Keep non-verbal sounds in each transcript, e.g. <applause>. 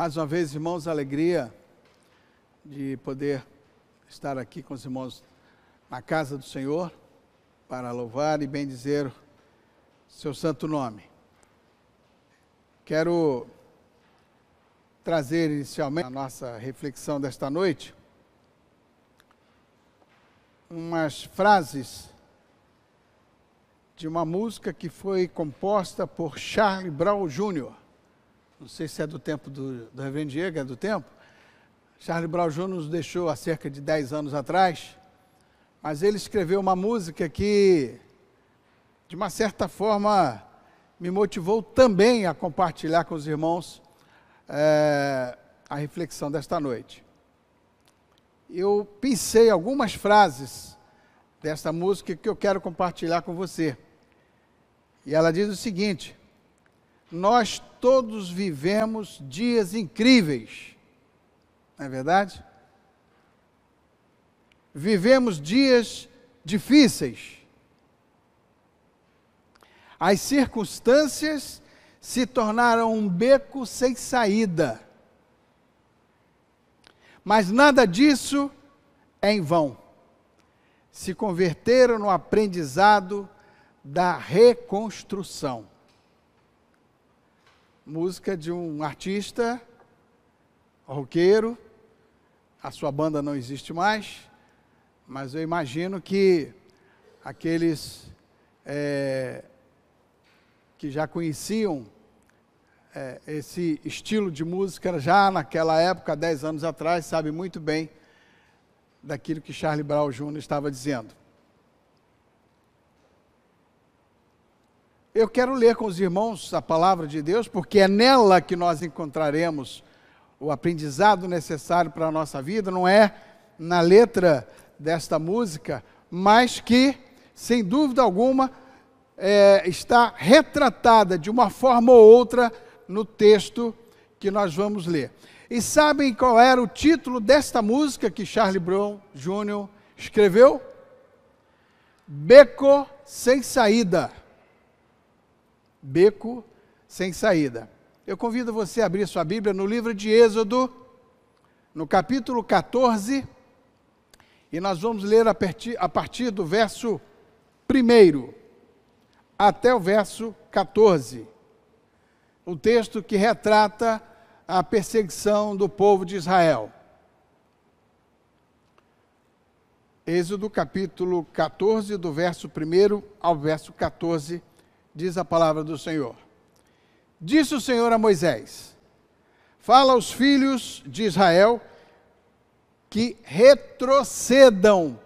Mais uma vez, irmãos, alegria de poder estar aqui com os irmãos na casa do Senhor para louvar e bendizer seu santo nome. Quero trazer inicialmente a nossa reflexão desta noite umas frases de uma música que foi composta por Charlie Brown Jr. Não sei se é do tempo do, do Reverendo Diego, é do tempo. Charlie Brown Jr. nos deixou há cerca de 10 anos atrás, mas ele escreveu uma música que, de uma certa forma, me motivou também a compartilhar com os irmãos é, a reflexão desta noite eu pensei algumas frases dessa música que eu quero compartilhar com você. E ela diz o seguinte: Nós todos vivemos dias incríveis, não é verdade? Vivemos dias difíceis. As circunstâncias se tornaram um beco sem saída mas nada disso é em vão. Se converteram no aprendizado da reconstrução. Música de um artista, roqueiro, a sua banda não existe mais, mas eu imagino que aqueles é, que já conheciam é, esse estilo de música já naquela época, 10 anos atrás, sabe muito bem daquilo que Charlie Brown Jr. estava dizendo. Eu quero ler com os irmãos a palavra de Deus, porque é nela que nós encontraremos o aprendizado necessário para a nossa vida, não é na letra desta música, mas que, sem dúvida alguma, é, está retratada de uma forma ou outra no texto que nós vamos ler. E sabem qual era o título desta música que Charlie Brown Jr. escreveu? Beco sem saída. Beco sem saída. Eu convido você a abrir sua Bíblia no livro de Êxodo, no capítulo 14, e nós vamos ler a partir, a partir do verso 1 até o verso 14 o texto que retrata a perseguição do povo de Israel. Êxodo capítulo 14, do verso 1 ao verso 14, diz a palavra do Senhor. Disse o Senhor a Moisés: Fala aos filhos de Israel que retrocedam.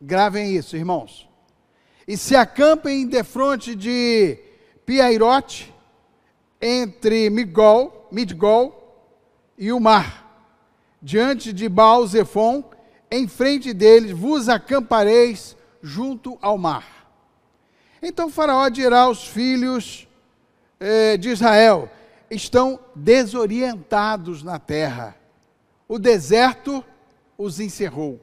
Gravem isso, irmãos. E se acampem defronte de Piairote, entre Migol, Midgol e o mar, diante de baal -Zephon, em frente deles vos acampareis junto ao mar. Então Faraó dirá aos filhos eh, de Israel: estão desorientados na terra. O deserto os encerrou.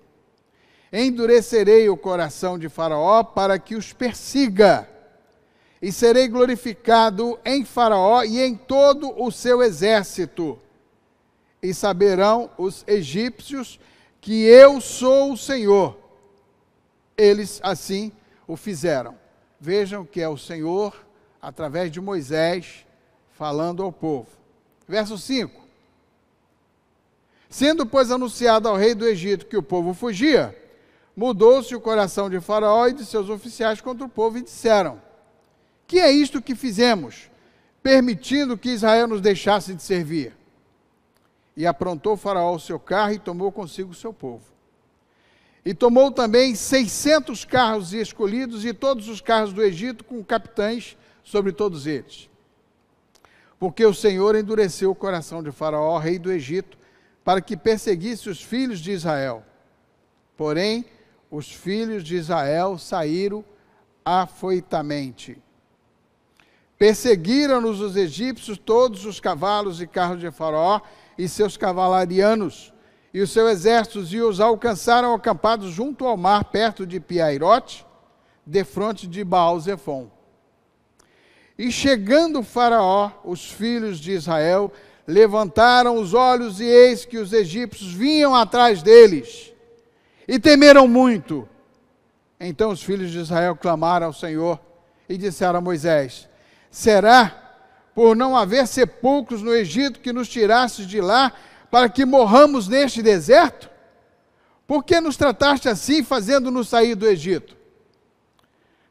Endurecerei o coração de Faraó para que os persiga e serei glorificado em Faraó e em todo o seu exército. E saberão os egípcios que eu sou o Senhor. Eles assim o fizeram. Vejam que é o Senhor, através de Moisés, falando ao povo. Verso 5. Sendo, pois, anunciado ao rei do Egito que o povo fugia, mudou-se o coração de Faraó e de seus oficiais contra o povo e disseram: que é isto que fizemos, permitindo que Israel nos deixasse de servir? E aprontou Faraó o seu carro e tomou consigo o seu povo. E tomou também seiscentos carros escolhidos e todos os carros do Egito com capitães sobre todos eles. Porque o Senhor endureceu o coração de Faraó, rei do Egito, para que perseguisse os filhos de Israel. Porém, os filhos de Israel saíram afoitamente. Perseguiram-nos os egípcios todos os cavalos e carros de Faraó e seus cavalarianos, e os seus exércitos, e os alcançaram acampados junto ao mar, perto de Piairote, defronte de Baal-Zephon. E chegando Faraó, os filhos de Israel levantaram os olhos e eis que os egípcios vinham atrás deles e temeram muito. Então os filhos de Israel clamaram ao Senhor e disseram a Moisés: Será por não haver sepulcros no Egito que nos tirasses de lá para que morramos neste deserto? Por que nos trataste assim, fazendo-nos sair do Egito?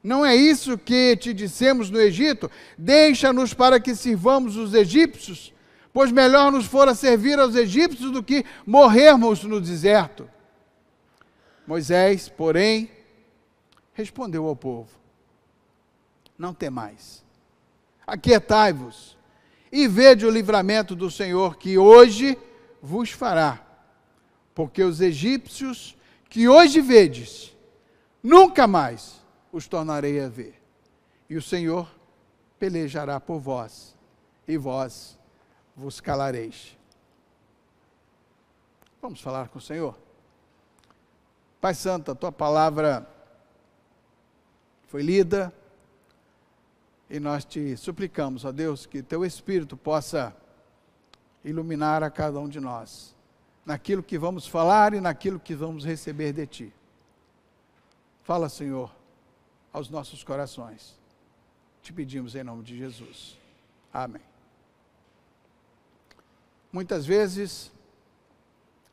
Não é isso que te dissemos no Egito? Deixa-nos para que sirvamos os egípcios, pois melhor nos fora servir aos egípcios do que morrermos no deserto. Moisés, porém, respondeu ao povo: Não temais, aquietai-vos e vede o livramento do Senhor que hoje vos fará, porque os egípcios que hoje vedes, nunca mais os tornarei a ver. E o Senhor pelejará por vós, e vós vos calareis. Vamos falar com o Senhor? Pai Santo, a tua palavra foi lida e nós te suplicamos, ó Deus, que teu Espírito possa iluminar a cada um de nós, naquilo que vamos falar e naquilo que vamos receber de ti. Fala, Senhor, aos nossos corações. Te pedimos em nome de Jesus. Amém. Muitas vezes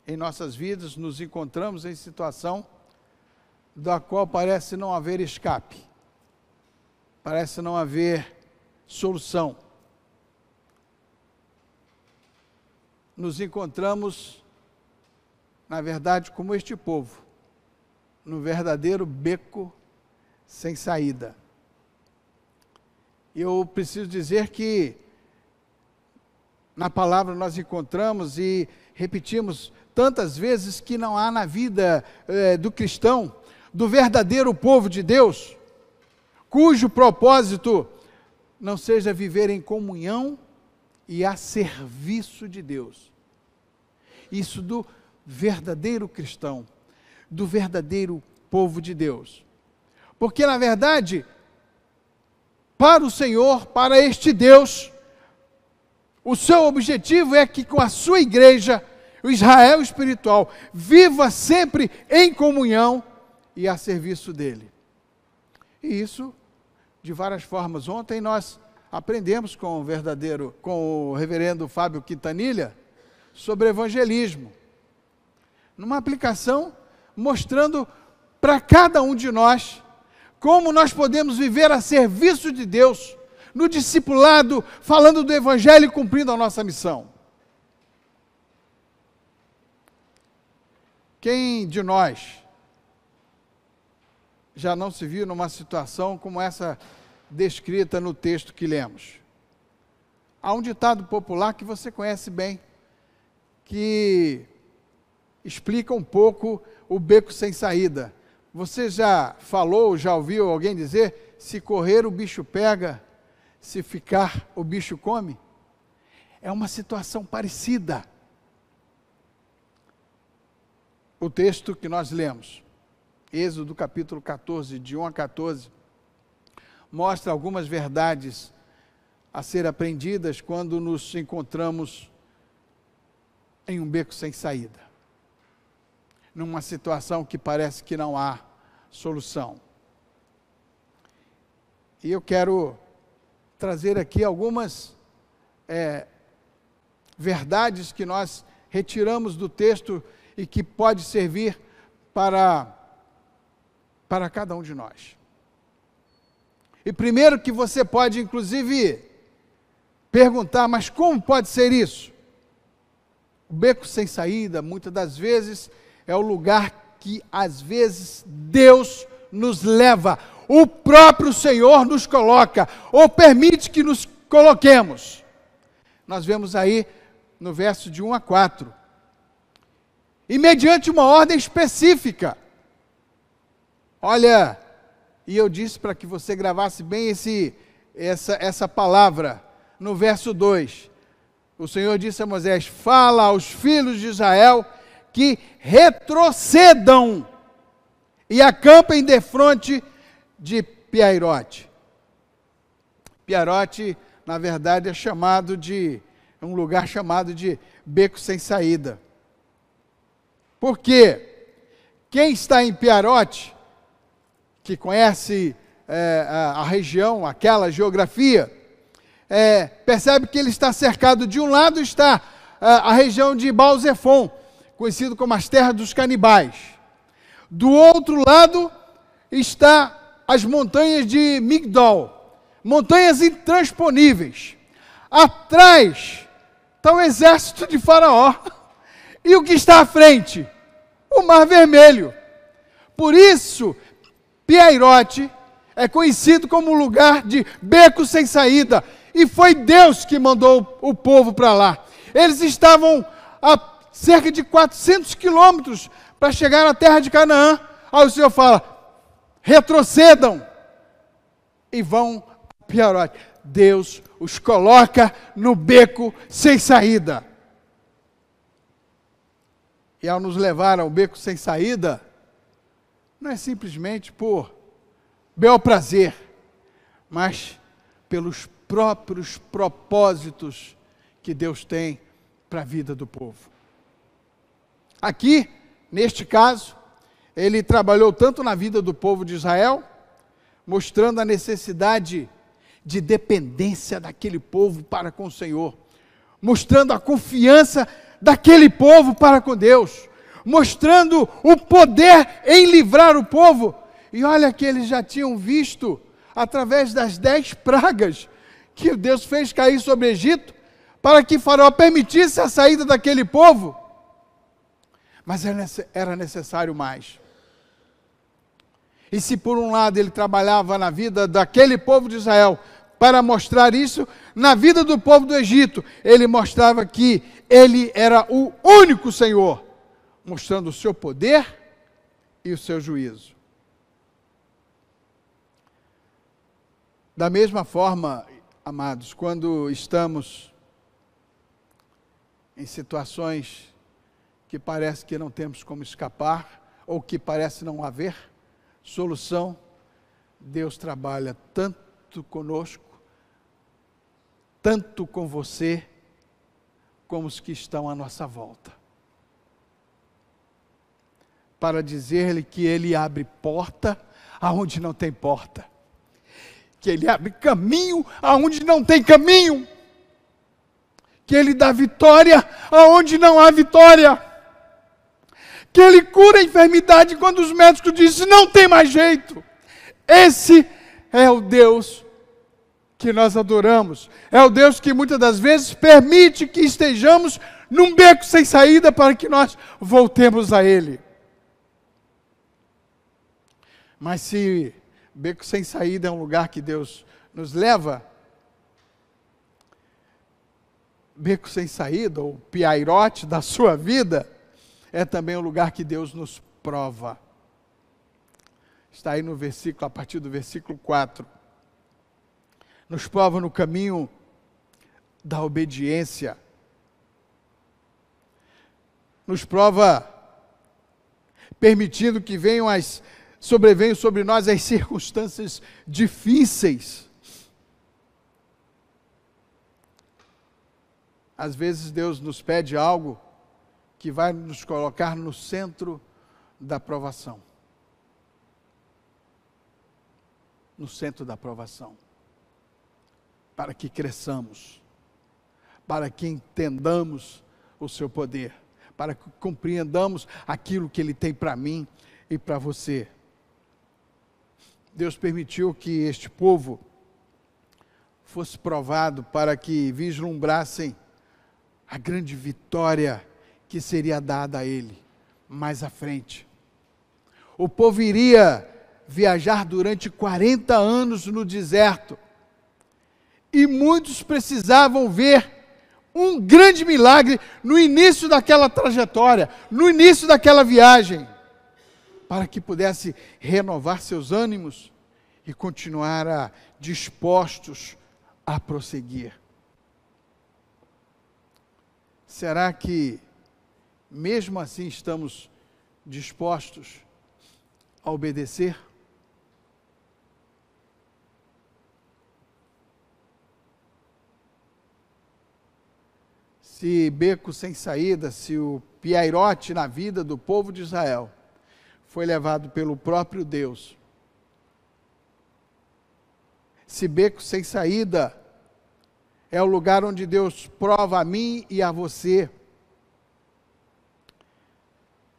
em nossas vidas nos encontramos em situação da qual parece não haver escape, parece não haver solução. Nos encontramos, na verdade, como este povo, no verdadeiro beco sem saída. Eu preciso dizer que na palavra nós encontramos e repetimos tantas vezes que não há na vida é, do cristão, do verdadeiro povo de Deus, cujo propósito não seja viver em comunhão e a serviço de Deus. Isso do verdadeiro cristão, do verdadeiro povo de Deus. Porque, na verdade, para o Senhor, para este Deus, o seu objetivo é que com a sua igreja o Israel espiritual viva sempre em comunhão e a serviço dele. E isso de várias formas. Ontem nós aprendemos com o verdadeiro, com o reverendo Fábio Quintanilha, sobre evangelismo. Numa aplicação mostrando para cada um de nós como nós podemos viver a serviço de Deus, no discipulado, falando do evangelho e cumprindo a nossa missão. Quem de nós já não se viu numa situação como essa descrita no texto que lemos? Há um ditado popular que você conhece bem, que explica um pouco o beco sem saída. Você já falou, já ouviu alguém dizer: se correr o bicho pega, se ficar o bicho come? É uma situação parecida. o texto que nós lemos, Êxodo capítulo 14, de 1 a 14, mostra algumas verdades a ser aprendidas quando nos encontramos em um beco sem saída, numa situação que parece que não há solução. E eu quero trazer aqui algumas é, verdades que nós retiramos do texto e que pode servir para, para cada um de nós. E primeiro que você pode, inclusive, perguntar, mas como pode ser isso? O beco sem saída, muitas das vezes, é o lugar que, às vezes, Deus nos leva, o próprio Senhor nos coloca, ou permite que nos coloquemos. Nós vemos aí no verso de 1 a 4 e mediante uma ordem específica. Olha, e eu disse para que você gravasse bem esse, essa, essa palavra no verso 2. O Senhor disse a Moisés: Fala aos filhos de Israel que retrocedam e acampem defronte de Piairote. Piairote, na verdade, é chamado de um lugar chamado de beco sem saída. Por quê? Quem está em Piarote, que conhece é, a, a, região, aquela geografia, é, percebe que ele está cercado. De um lado está a, é, a região de Balzefon, conhecido como as terras dos canibais. Do outro lado está as montanhas de Migdol, montanhas intransponíveis. Atrás está o exército de Faraó. <laughs> E o que está à frente? O Mar Vermelho. Por isso, Piairote é conhecido como lugar de beco sem saída. E foi Deus que mandou o povo para lá. Eles estavam a cerca de 400 quilômetros para chegar na terra de Canaã. Aí o Senhor fala: retrocedam e vão a Piarote. Deus os coloca no beco sem saída. E ao nos levar ao beco sem saída, não é simplesmente por bel prazer, mas pelos próprios propósitos que Deus tem para a vida do povo. Aqui, neste caso, ele trabalhou tanto na vida do povo de Israel, mostrando a necessidade de dependência daquele povo para com o Senhor, mostrando a confiança daquele povo para com Deus, mostrando o poder em livrar o povo. E olha que eles já tinham visto, através das dez pragas que Deus fez cair sobre o Egito, para que Faraó permitisse a saída daquele povo. Mas era necessário mais. E se por um lado ele trabalhava na vida daquele povo de Israel, para mostrar isso, na vida do povo do Egito, ele mostrava que ele era o único Senhor, mostrando o seu poder e o seu juízo. Da mesma forma, amados, quando estamos em situações que parece que não temos como escapar, ou que parece não haver solução, Deus trabalha tanto conosco, tanto com você, como os que estão à nossa volta. Para dizer-lhe que Ele abre porta aonde não tem porta, que Ele abre caminho aonde não tem caminho que Ele dá vitória aonde não há vitória, que Ele cura a enfermidade quando os médicos dizem não tem mais jeito. Esse é o Deus que nós adoramos, é o Deus que muitas das vezes permite que estejamos num beco sem saída para que nós voltemos a Ele. Mas se beco sem saída é um lugar que Deus nos leva, beco sem saída, ou piairote da sua vida, é também o lugar que Deus nos prova. Está aí no versículo, a partir do versículo 4. Nos prova no caminho da obediência. Nos prova permitindo que venham as sobrevenham sobre nós as circunstâncias difíceis Às vezes Deus nos pede algo que vai nos colocar no centro da provação. No centro da provação. Para que cresçamos, para que entendamos o seu poder, para que compreendamos aquilo que ele tem para mim e para você. Deus permitiu que este povo fosse provado para que vislumbrassem a grande vitória que seria dada a ele mais à frente. O povo iria viajar durante 40 anos no deserto. E muitos precisavam ver um grande milagre no início daquela trajetória, no início daquela viagem, para que pudesse renovar seus ânimos e continuar a, dispostos a prosseguir. Será que, mesmo assim, estamos dispostos a obedecer? se beco sem saída, se o piairote na vida do povo de Israel foi levado pelo próprio Deus, se beco sem saída é o lugar onde Deus prova a mim e a você,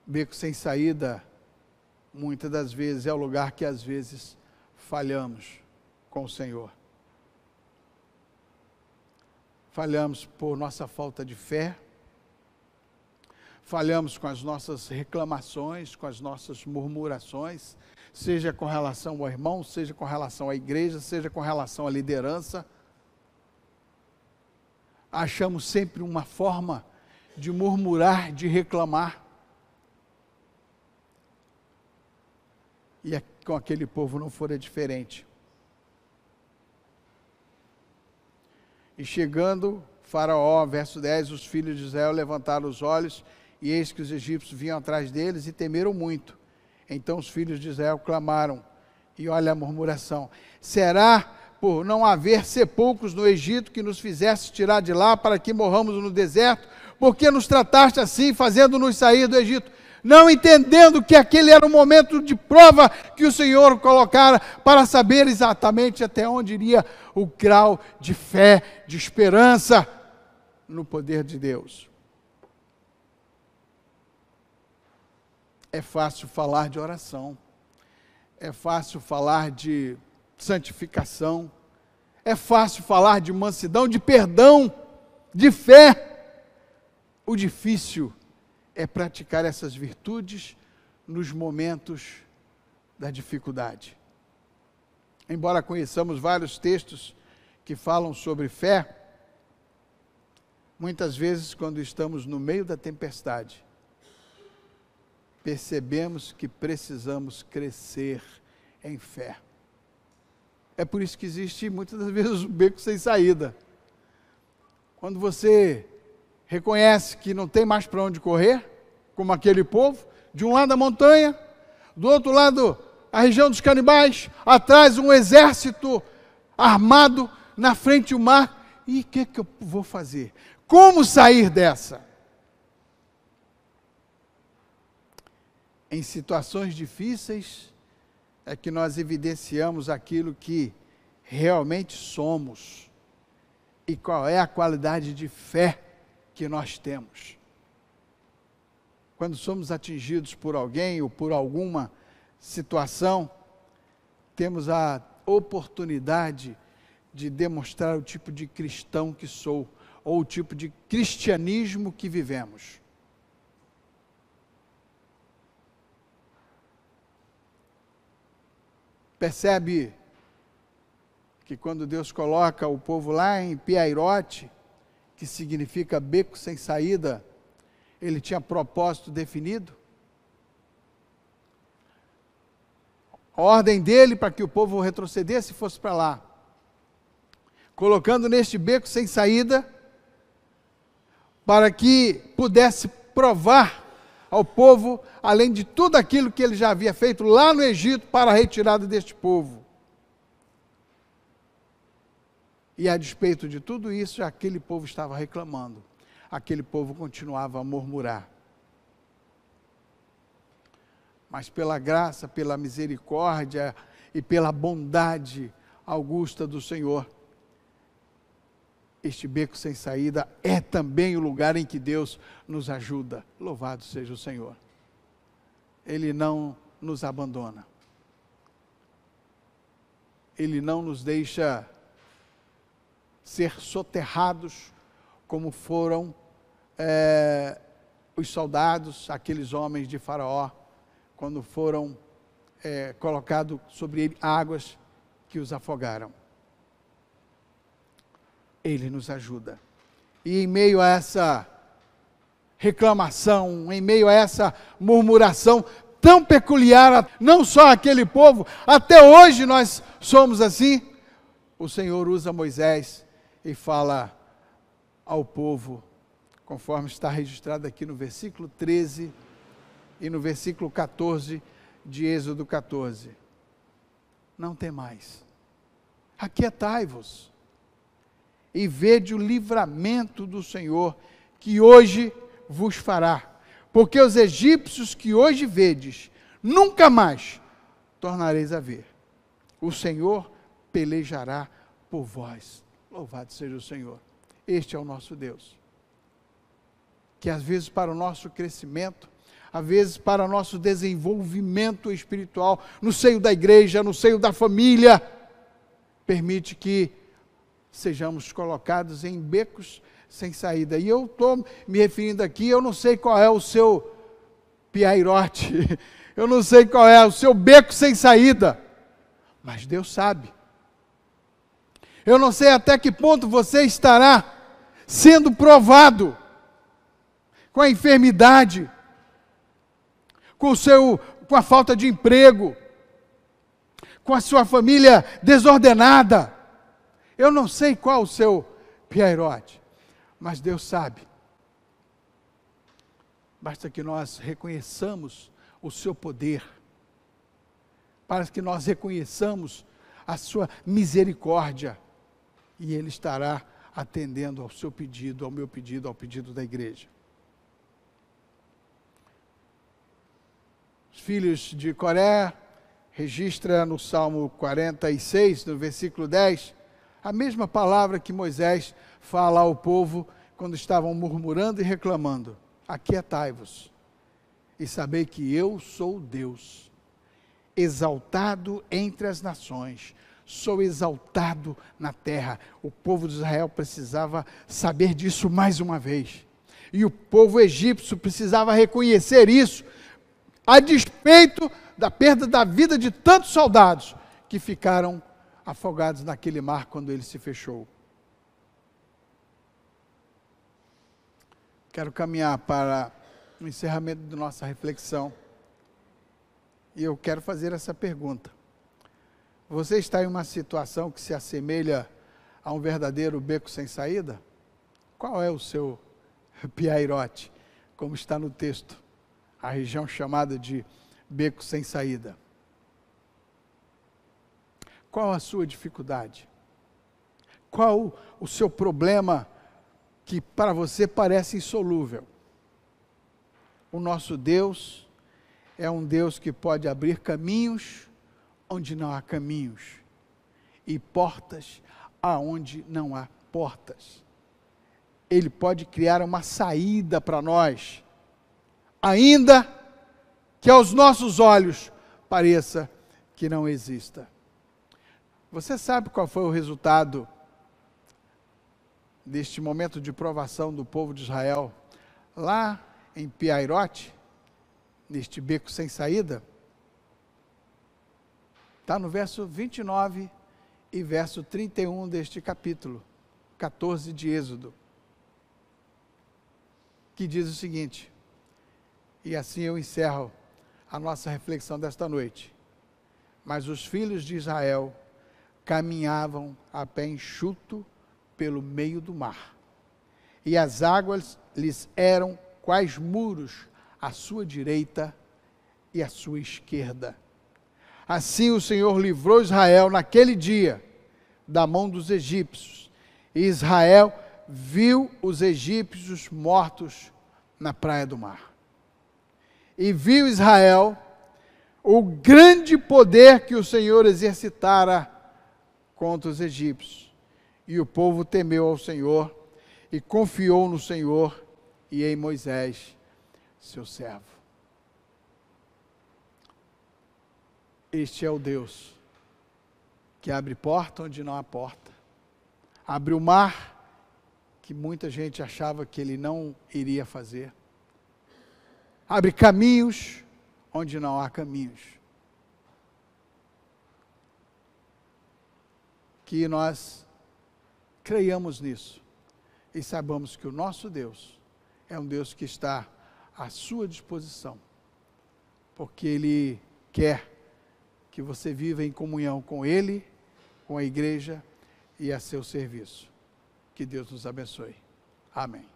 beco sem saída, muitas das vezes é o lugar que às vezes falhamos com o Senhor. Falhamos por nossa falta de fé, falhamos com as nossas reclamações, com as nossas murmurações, seja com relação ao irmão, seja com relação à igreja, seja com relação à liderança. Achamos sempre uma forma de murmurar, de reclamar. E com aquele povo não fora diferente. E chegando Faraó, verso 10, os filhos de Israel levantaram os olhos, e eis que os egípcios vinham atrás deles e temeram muito. Então os filhos de Israel clamaram, e olha a murmuração: Será por não haver sepulcros no Egito que nos fizesse tirar de lá para que morramos no deserto? Porque nos trataste assim, fazendo-nos sair do Egito? não entendendo que aquele era um momento de prova que o Senhor colocara para saber exatamente até onde iria o grau de fé, de esperança no poder de Deus. É fácil falar de oração, é fácil falar de santificação, é fácil falar de mansidão, de perdão, de fé. O difícil é praticar essas virtudes nos momentos da dificuldade. Embora conheçamos vários textos que falam sobre fé, muitas vezes, quando estamos no meio da tempestade, percebemos que precisamos crescer em fé. É por isso que existe muitas das vezes um beco sem saída. Quando você reconhece que não tem mais para onde correr, como aquele povo, de um lado a montanha, do outro lado a região dos canibais, atrás um exército armado, na frente o mar. E o que, que eu vou fazer? Como sair dessa? Em situações difíceis é que nós evidenciamos aquilo que realmente somos e qual é a qualidade de fé que nós temos. Quando somos atingidos por alguém ou por alguma situação, temos a oportunidade de demonstrar o tipo de cristão que sou, ou o tipo de cristianismo que vivemos. Percebe que quando Deus coloca o povo lá em Piairote, que significa beco sem saída, ele tinha propósito definido? A ordem dele para que o povo retrocedesse fosse para lá. Colocando neste beco sem saída, para que pudesse provar ao povo, além de tudo aquilo que ele já havia feito lá no Egito para a retirada deste povo. E a despeito de tudo isso, aquele povo estava reclamando. Aquele povo continuava a murmurar. Mas pela graça, pela misericórdia e pela bondade augusta do Senhor, este beco sem saída é também o lugar em que Deus nos ajuda. Louvado seja o Senhor. Ele não nos abandona. Ele não nos deixa ser soterrados como foram é, os soldados, aqueles homens de Faraó, quando foram é, colocados sobre ele águas que os afogaram. Ele nos ajuda. E em meio a essa reclamação, em meio a essa murmuração tão peculiar, não só aquele povo, até hoje nós somos assim. O Senhor usa Moisés e fala ao povo, conforme está registrado aqui no versículo 13 e no versículo 14 de Êxodo 14. Não tem mais. Aquietai-vos e vede o livramento do Senhor que hoje vos fará. Porque os egípcios que hoje vedes, nunca mais tornareis a ver. O Senhor pelejará por vós. Louvado seja o Senhor. Este é o nosso Deus. Que às vezes para o nosso crescimento, às vezes para o nosso desenvolvimento espiritual, no seio da igreja, no seio da família, permite que sejamos colocados em becos sem saída. E eu estou me referindo aqui, eu não sei qual é o seu piairote, <laughs> eu não sei qual é o seu beco sem saída, mas Deus sabe. Eu não sei até que ponto você estará sendo provado com a enfermidade, com o seu com a falta de emprego, com a sua família desordenada. Eu não sei qual o seu piairote, mas Deus sabe. Basta que nós reconheçamos o seu poder, para que nós reconheçamos a sua misericórdia, e Ele estará atendendo ao seu pedido, ao meu pedido, ao pedido da igreja. Os filhos de Coré registra no Salmo 46, no versículo 10, a mesma palavra que Moisés fala ao povo quando estavam murmurando e reclamando: Aquietai-vos e sabei que eu sou Deus, exaltado entre as nações, sou exaltado na terra. O povo de Israel precisava saber disso mais uma vez. E o povo egípcio precisava reconhecer isso, a despeito da perda da vida de tantos soldados que ficaram afogados naquele mar quando ele se fechou. Quero caminhar para o encerramento da nossa reflexão. E eu quero fazer essa pergunta. Você está em uma situação que se assemelha a um verdadeiro beco sem saída? Qual é o seu <laughs> piairote, como está no texto? A região chamada de beco sem saída. Qual a sua dificuldade? Qual o seu problema que para você parece insolúvel? O nosso Deus é um Deus que pode abrir caminhos onde não há caminhos e portas aonde não há portas. Ele pode criar uma saída para nós, ainda que aos nossos olhos pareça que não exista. Você sabe qual foi o resultado deste momento de provação do povo de Israel lá em Piairote, neste beco sem saída? Está no verso 29 e verso 31 deste capítulo 14 de Êxodo, que diz o seguinte, e assim eu encerro a nossa reflexão desta noite. Mas os filhos de Israel caminhavam a pé enxuto pelo meio do mar, e as águas lhes eram quais muros à sua direita e à sua esquerda. Assim o Senhor livrou Israel naquele dia da mão dos egípcios. E Israel viu os egípcios mortos na praia do mar e viu Israel o grande poder que o Senhor exercitara contra os egípcios. E o povo temeu ao Senhor e confiou no Senhor e em Moisés, seu servo. Este é o Deus que abre porta onde não há porta, abre o mar que muita gente achava que ele não iria fazer abre caminhos onde não há caminhos. Que nós creiamos nisso e saibamos que o nosso Deus é um Deus que está à sua disposição, porque Ele quer que você viva em comunhão com Ele, com a igreja e a seu serviço. Que Deus nos abençoe. Amém.